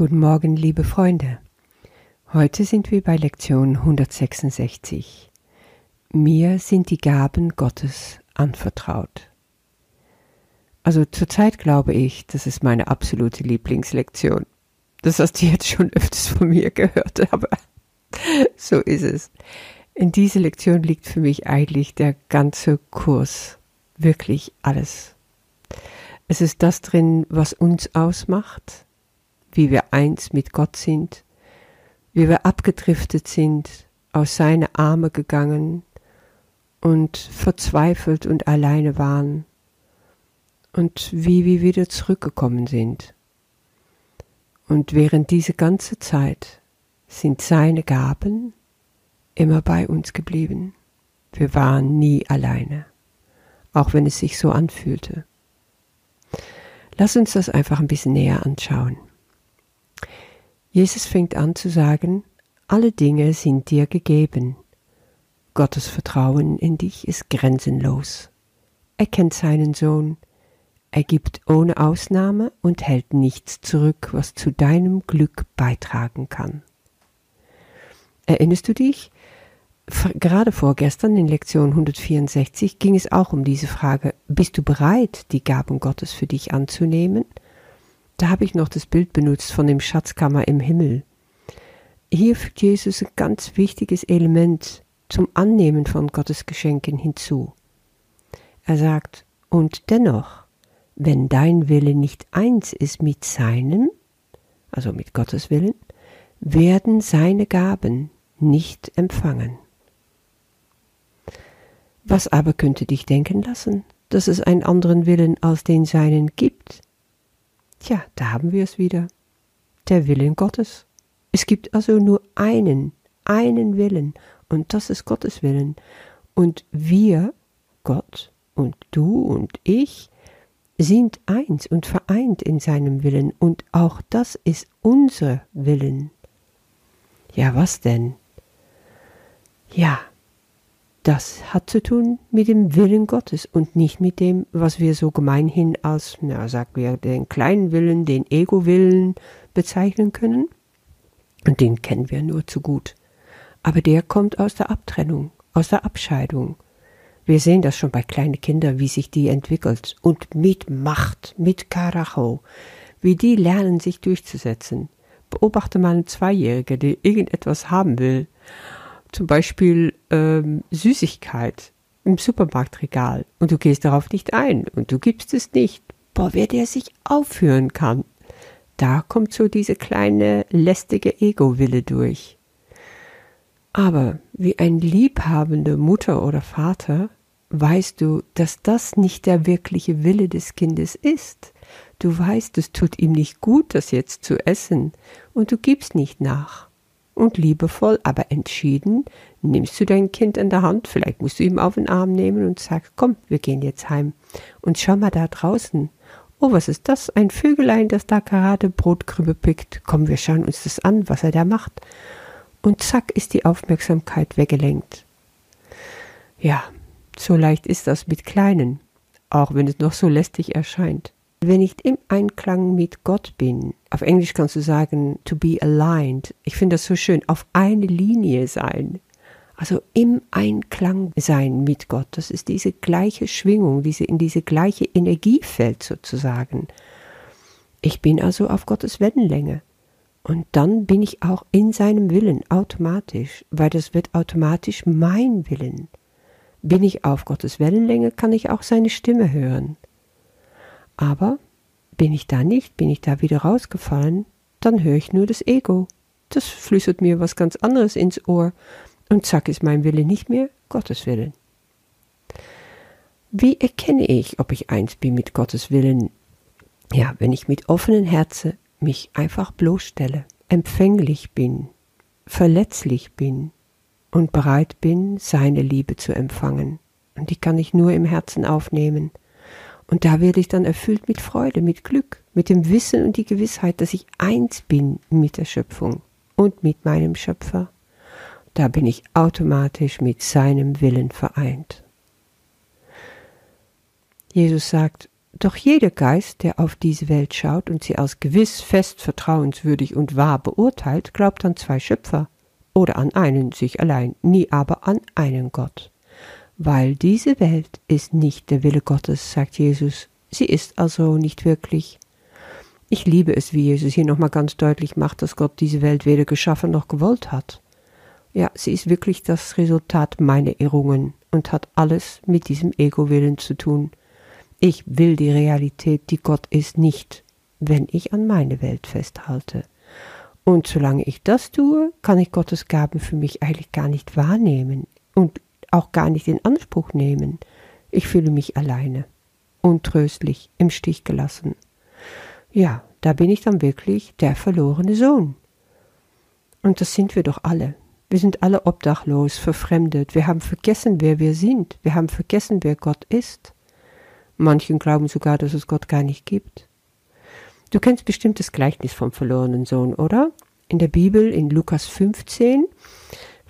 Guten Morgen, liebe Freunde. Heute sind wir bei Lektion 166. Mir sind die Gaben Gottes anvertraut. Also zurzeit glaube ich, das ist meine absolute Lieblingslektion. Das hast du jetzt schon öfters von mir gehört, aber so ist es. In dieser Lektion liegt für mich eigentlich der ganze Kurs, wirklich alles. Es ist das drin, was uns ausmacht, wie wir eins mit Gott sind, wie wir abgedriftet sind, aus seine Arme gegangen und verzweifelt und alleine waren und wie wir wieder zurückgekommen sind. Und während diese ganze Zeit sind seine Gaben immer bei uns geblieben. Wir waren nie alleine, auch wenn es sich so anfühlte. Lass uns das einfach ein bisschen näher anschauen. Jesus fängt an zu sagen, alle Dinge sind dir gegeben. Gottes Vertrauen in dich ist grenzenlos. Er kennt seinen Sohn, er gibt ohne Ausnahme und hält nichts zurück, was zu deinem Glück beitragen kann. Erinnerst du dich? Gerade vorgestern in Lektion 164 ging es auch um diese Frage, bist du bereit, die Gaben Gottes für dich anzunehmen? Da habe ich noch das Bild benutzt von dem Schatzkammer im Himmel. Hier fügt Jesus ein ganz wichtiges Element zum Annehmen von Gottes Geschenken hinzu. Er sagt, und dennoch, wenn dein Wille nicht eins ist mit seinem, also mit Gottes Willen, werden seine Gaben nicht empfangen. Was aber könnte dich denken lassen, dass es einen anderen Willen als den seinen gibt? Tja, da haben wir es wieder. Der Willen Gottes. Es gibt also nur einen, einen Willen, und das ist Gottes Willen. Und wir, Gott und du und ich, sind eins und vereint in seinem Willen, und auch das ist unser Willen. Ja, was denn? Ja, das hat zu tun mit dem Willen Gottes und nicht mit dem, was wir so gemeinhin als, na, sagen wir, den kleinen Willen, den Ego-Willen bezeichnen können. Und den kennen wir nur zu gut. Aber der kommt aus der Abtrennung, aus der Abscheidung. Wir sehen das schon bei kleinen Kindern, wie sich die entwickelt. Und mit Macht, mit Karacho, wie die lernen, sich durchzusetzen. Beobachte mal einen Zweijährigen, der irgendetwas haben will zum Beispiel ähm, Süßigkeit im Supermarktregal und du gehst darauf nicht ein und du gibst es nicht. Boah, wer der sich aufführen kann. Da kommt so diese kleine lästige Ego-Wille durch. Aber wie ein liebhabende Mutter oder Vater weißt du, dass das nicht der wirkliche Wille des Kindes ist. Du weißt, es tut ihm nicht gut, das jetzt zu essen, und du gibst nicht nach und liebevoll, aber entschieden nimmst du dein Kind in der Hand, vielleicht musst du ihm auf den Arm nehmen und sagst, komm, wir gehen jetzt heim. Und schau mal da draußen. Oh, was ist das? Ein Vögelein, das da gerade Brotkrümme pickt. Komm, wir schauen uns das an, was er da macht. Und zack ist die Aufmerksamkeit weggelenkt. Ja, so leicht ist das mit Kleinen, auch wenn es noch so lästig erscheint. Wenn ich im Einklang mit Gott bin, auf Englisch kannst du sagen, to be aligned. Ich finde das so schön, auf eine Linie sein. Also im Einklang sein mit Gott. Das ist diese gleiche Schwingung, diese, in diese gleiche Energiefeld sozusagen. Ich bin also auf Gottes Wellenlänge. Und dann bin ich auch in seinem Willen automatisch, weil das wird automatisch mein Willen. Bin ich auf Gottes Wellenlänge, kann ich auch seine Stimme hören. Aber bin ich da nicht, bin ich da wieder rausgefallen, dann höre ich nur das Ego. Das flüstert mir was ganz anderes ins Ohr und zack ist mein Wille nicht mehr Gottes Willen. Wie erkenne ich, ob ich eins bin mit Gottes Willen? Ja, wenn ich mit offenen Herzen mich einfach bloßstelle, empfänglich bin, verletzlich bin und bereit bin, seine Liebe zu empfangen. Und die kann ich nur im Herzen aufnehmen. Und da werde ich dann erfüllt mit Freude, mit Glück, mit dem Wissen und die Gewissheit, dass ich eins bin mit der Schöpfung und mit meinem Schöpfer. Da bin ich automatisch mit seinem Willen vereint. Jesus sagt, Doch jeder Geist, der auf diese Welt schaut und sie als gewiss, fest, vertrauenswürdig und wahr beurteilt, glaubt an zwei Schöpfer oder an einen sich allein, nie aber an einen Gott. Weil diese Welt ist nicht der Wille Gottes, sagt Jesus. Sie ist also nicht wirklich. Ich liebe es, wie Jesus hier nochmal ganz deutlich macht, dass Gott diese Welt weder geschaffen noch gewollt hat. Ja, sie ist wirklich das Resultat meiner Irrungen und hat alles mit diesem Ego-Willen zu tun. Ich will die Realität, die Gott ist, nicht, wenn ich an meine Welt festhalte. Und solange ich das tue, kann ich Gottes Gaben für mich eigentlich gar nicht wahrnehmen und auch gar nicht in Anspruch nehmen. Ich fühle mich alleine, untröstlich, im Stich gelassen. Ja, da bin ich dann wirklich der verlorene Sohn. Und das sind wir doch alle. Wir sind alle obdachlos, verfremdet. Wir haben vergessen, wer wir sind. Wir haben vergessen, wer Gott ist. Manchen glauben sogar, dass es Gott gar nicht gibt. Du kennst bestimmt das Gleichnis vom verlorenen Sohn, oder? In der Bibel in Lukas 15,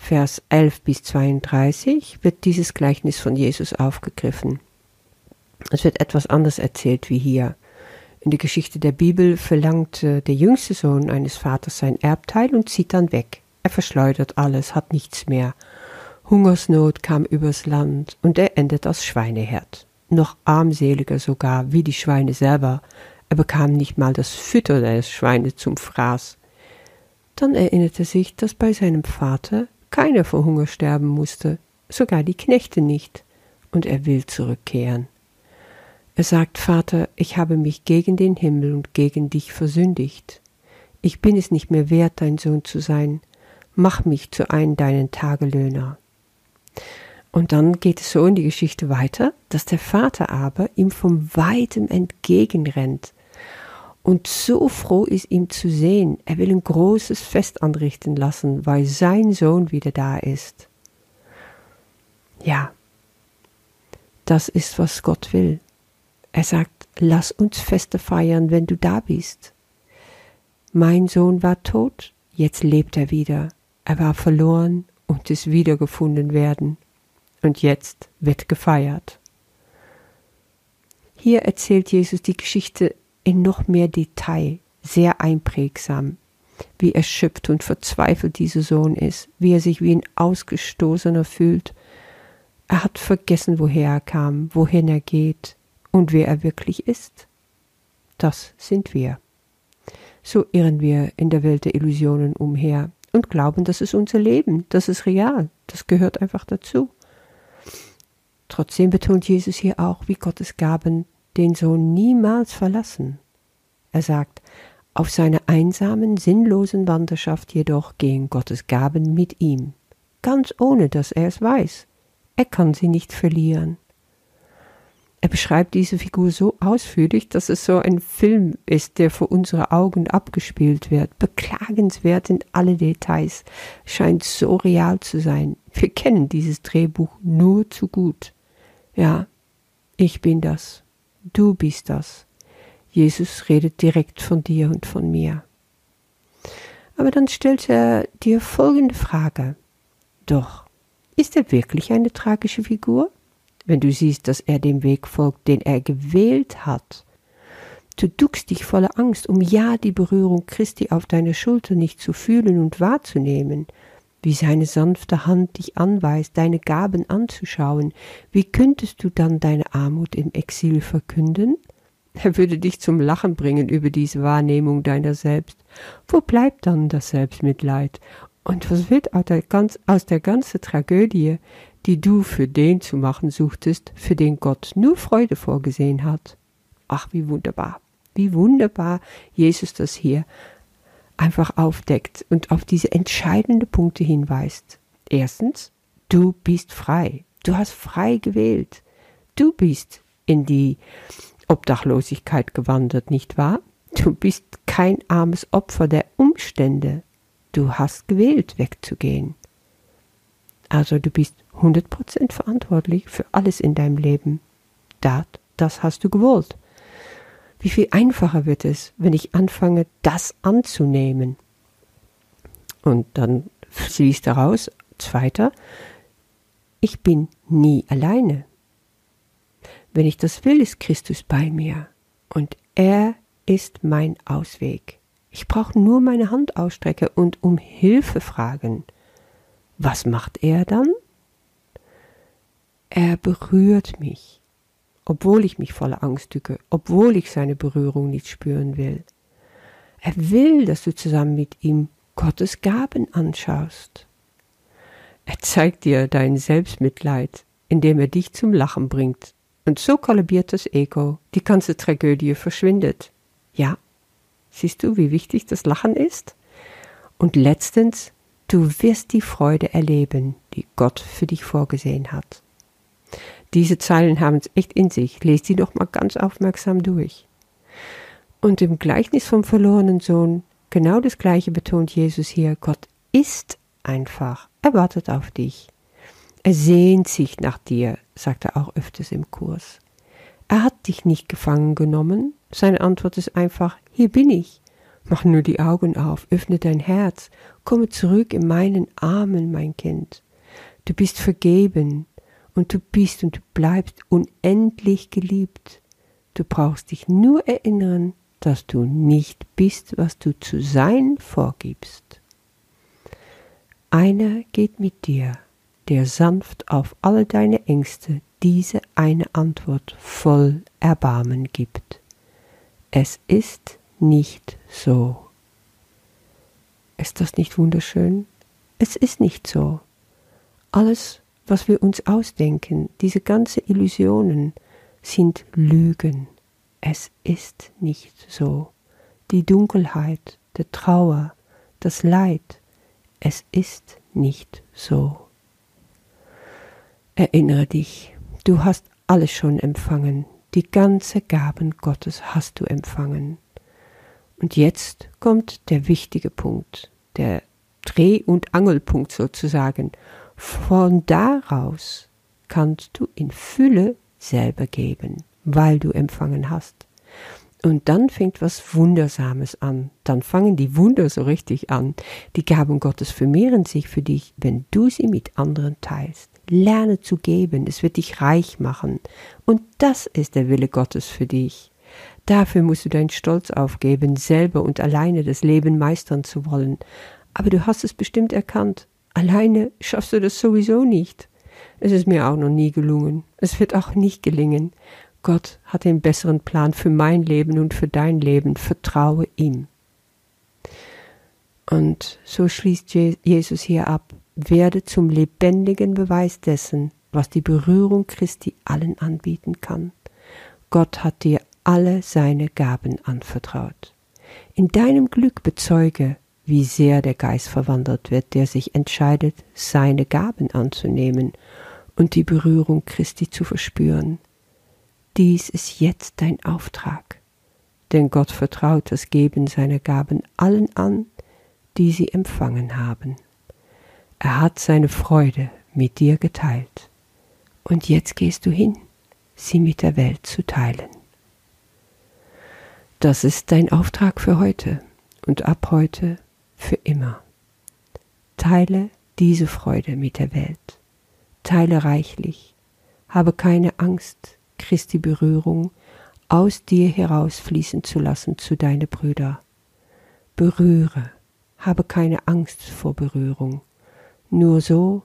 Vers 11 bis 32 wird dieses Gleichnis von Jesus aufgegriffen. Es wird etwas anders erzählt wie hier. In der Geschichte der Bibel verlangt der jüngste Sohn eines Vaters sein Erbteil und zieht dann weg. Er verschleudert alles, hat nichts mehr. Hungersnot kam übers Land und er endet als Schweineherd noch armseliger sogar wie die Schweine selber. Er bekam nicht mal das Fütter der Schweine zum Fraß. Dann erinnerte sich, dass bei seinem Vater keiner vor Hunger sterben musste, sogar die Knechte nicht, und er will zurückkehren. Er sagt, Vater, ich habe mich gegen den Himmel und gegen dich versündigt. Ich bin es nicht mehr wert, dein Sohn zu sein. Mach mich zu einem deinen Tagelöhner. Und dann geht es so in die Geschichte weiter, dass der Vater aber ihm vom weitem entgegenrennt und so froh ist, ihm zu sehen. Er will ein großes Fest anrichten lassen, weil sein Sohn wieder da ist. Ja, das ist, was Gott will. Er sagt, lass uns Feste feiern, wenn du da bist. Mein Sohn war tot, jetzt lebt er wieder. Er war verloren und ist wiedergefunden werden und jetzt wird gefeiert. Hier erzählt Jesus die Geschichte in noch mehr Detail, sehr einprägsam, wie erschöpft und verzweifelt dieser Sohn ist, wie er sich wie ein Ausgestoßener fühlt. Er hat vergessen, woher er kam, wohin er geht und wer er wirklich ist. Das sind wir. So irren wir in der Welt der Illusionen umher und glauben, das ist unser Leben, das ist real, das gehört einfach dazu. Trotzdem betont Jesus hier auch, wie Gottes Gaben den Sohn niemals verlassen. Er sagt, auf seiner einsamen, sinnlosen Wanderschaft jedoch gehen Gottes Gaben mit ihm, ganz ohne dass er es weiß. Er kann sie nicht verlieren. Er beschreibt diese Figur so ausführlich, dass es so ein Film ist, der vor unsere Augen abgespielt wird. Beklagenswert in alle Details, scheint so real zu sein. Wir kennen dieses Drehbuch nur zu gut. Ja, ich bin das. Du bist das. Jesus redet direkt von dir und von mir. Aber dann stellt er dir folgende Frage. Doch, ist er wirklich eine tragische Figur? Wenn du siehst, dass er dem Weg folgt, den er gewählt hat. Du duckst dich voller Angst, um ja die Berührung Christi auf deiner Schulter nicht zu fühlen und wahrzunehmen wie seine sanfte Hand dich anweist, deine Gaben anzuschauen, wie könntest du dann deine Armut im Exil verkünden? Er würde dich zum Lachen bringen über diese Wahrnehmung deiner selbst. Wo bleibt dann das Selbstmitleid? Und was wird aus der, ganz, aus der ganzen Tragödie, die du für den zu machen suchtest, für den Gott nur Freude vorgesehen hat? Ach, wie wunderbar, wie wunderbar Jesus das hier einfach aufdeckt und auf diese entscheidenden Punkte hinweist. Erstens, du bist frei. Du hast frei gewählt. Du bist in die Obdachlosigkeit gewandert, nicht wahr? Du bist kein armes Opfer der Umstände. Du hast gewählt, wegzugehen. Also du bist 100% verantwortlich für alles in deinem Leben. Das, das hast du gewollt. Wie viel einfacher wird es, wenn ich anfange, das anzunehmen? Und dann fließt daraus, zweiter, ich bin nie alleine. Wenn ich das will, ist Christus bei mir. Und er ist mein Ausweg. Ich brauche nur meine Hand ausstrecken und um Hilfe fragen. Was macht er dann? Er berührt mich, obwohl ich mich voller Angst drücke, obwohl ich seine Berührung nicht spüren will. Er will, dass du zusammen mit ihm Gottes Gaben anschaust. Er zeigt dir dein Selbstmitleid, indem er dich zum Lachen bringt. Und so kollabiert das Ego, die ganze Tragödie verschwindet. Ja, siehst du, wie wichtig das Lachen ist? Und letztens, du wirst die Freude erleben, die Gott für dich vorgesehen hat. Diese Zeilen haben es echt in sich. Lest sie doch mal ganz aufmerksam durch. Und im Gleichnis vom verlorenen Sohn, genau das Gleiche betont Jesus hier. Gott ist einfach. Er wartet auf dich. Er sehnt sich nach dir, sagt er auch öfters im Kurs. Er hat dich nicht gefangen genommen. Seine Antwort ist einfach, hier bin ich. Mach nur die Augen auf, öffne dein Herz, komme zurück in meinen Armen, mein Kind. Du bist vergeben, und du bist und du bleibst unendlich geliebt. Du brauchst dich nur erinnern, dass du nicht bist, was du zu sein vorgibst. Einer geht mit dir, der sanft auf alle deine Ängste diese eine Antwort voll Erbarmen gibt. Es ist nicht so. Ist das nicht wunderschön? Es ist nicht so. Alles, was wir uns ausdenken, diese ganzen Illusionen, sind Lügen. Es ist nicht so. Die Dunkelheit, der Trauer, das Leid, es ist nicht so. Erinnere dich, du hast alles schon empfangen, die ganze Gaben Gottes hast du empfangen. Und jetzt kommt der wichtige Punkt, der Dreh- und Angelpunkt sozusagen, von daraus kannst du in Fülle selber geben, weil du empfangen hast. Und dann fängt was Wundersames an. Dann fangen die Wunder so richtig an. Die Gaben Gottes vermehren sich für dich, wenn du sie mit anderen teilst. Lerne zu geben, es wird dich reich machen. Und das ist der Wille Gottes für dich. Dafür musst du deinen Stolz aufgeben, selber und alleine das Leben meistern zu wollen. Aber du hast es bestimmt erkannt. Alleine schaffst du das sowieso nicht. Es ist mir auch noch nie gelungen. Es wird auch nicht gelingen. Gott hat den besseren Plan für mein Leben und für dein Leben. Vertraue ihm. Und so schließt Jesus hier ab. Werde zum lebendigen Beweis dessen, was die Berührung Christi allen anbieten kann. Gott hat dir alle seine Gaben anvertraut. In deinem Glück bezeuge, wie sehr der Geist verwandelt wird, der sich entscheidet, seine Gaben anzunehmen und die Berührung Christi zu verspüren. Dies ist jetzt dein Auftrag, denn Gott vertraut das Geben seiner Gaben allen an, die sie empfangen haben. Er hat seine Freude mit dir geteilt, und jetzt gehst du hin, sie mit der Welt zu teilen. Das ist dein Auftrag für heute, und ab heute für immer. Teile diese Freude mit der Welt. Teile reichlich. Habe keine Angst, Christi Berührung aus dir herausfließen zu lassen zu deine Brüder. Berühre. Habe keine Angst vor Berührung. Nur so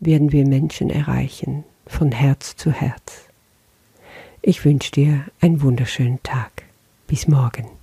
werden wir Menschen erreichen, von Herz zu Herz. Ich wünsche dir einen wunderschönen Tag. Bis morgen.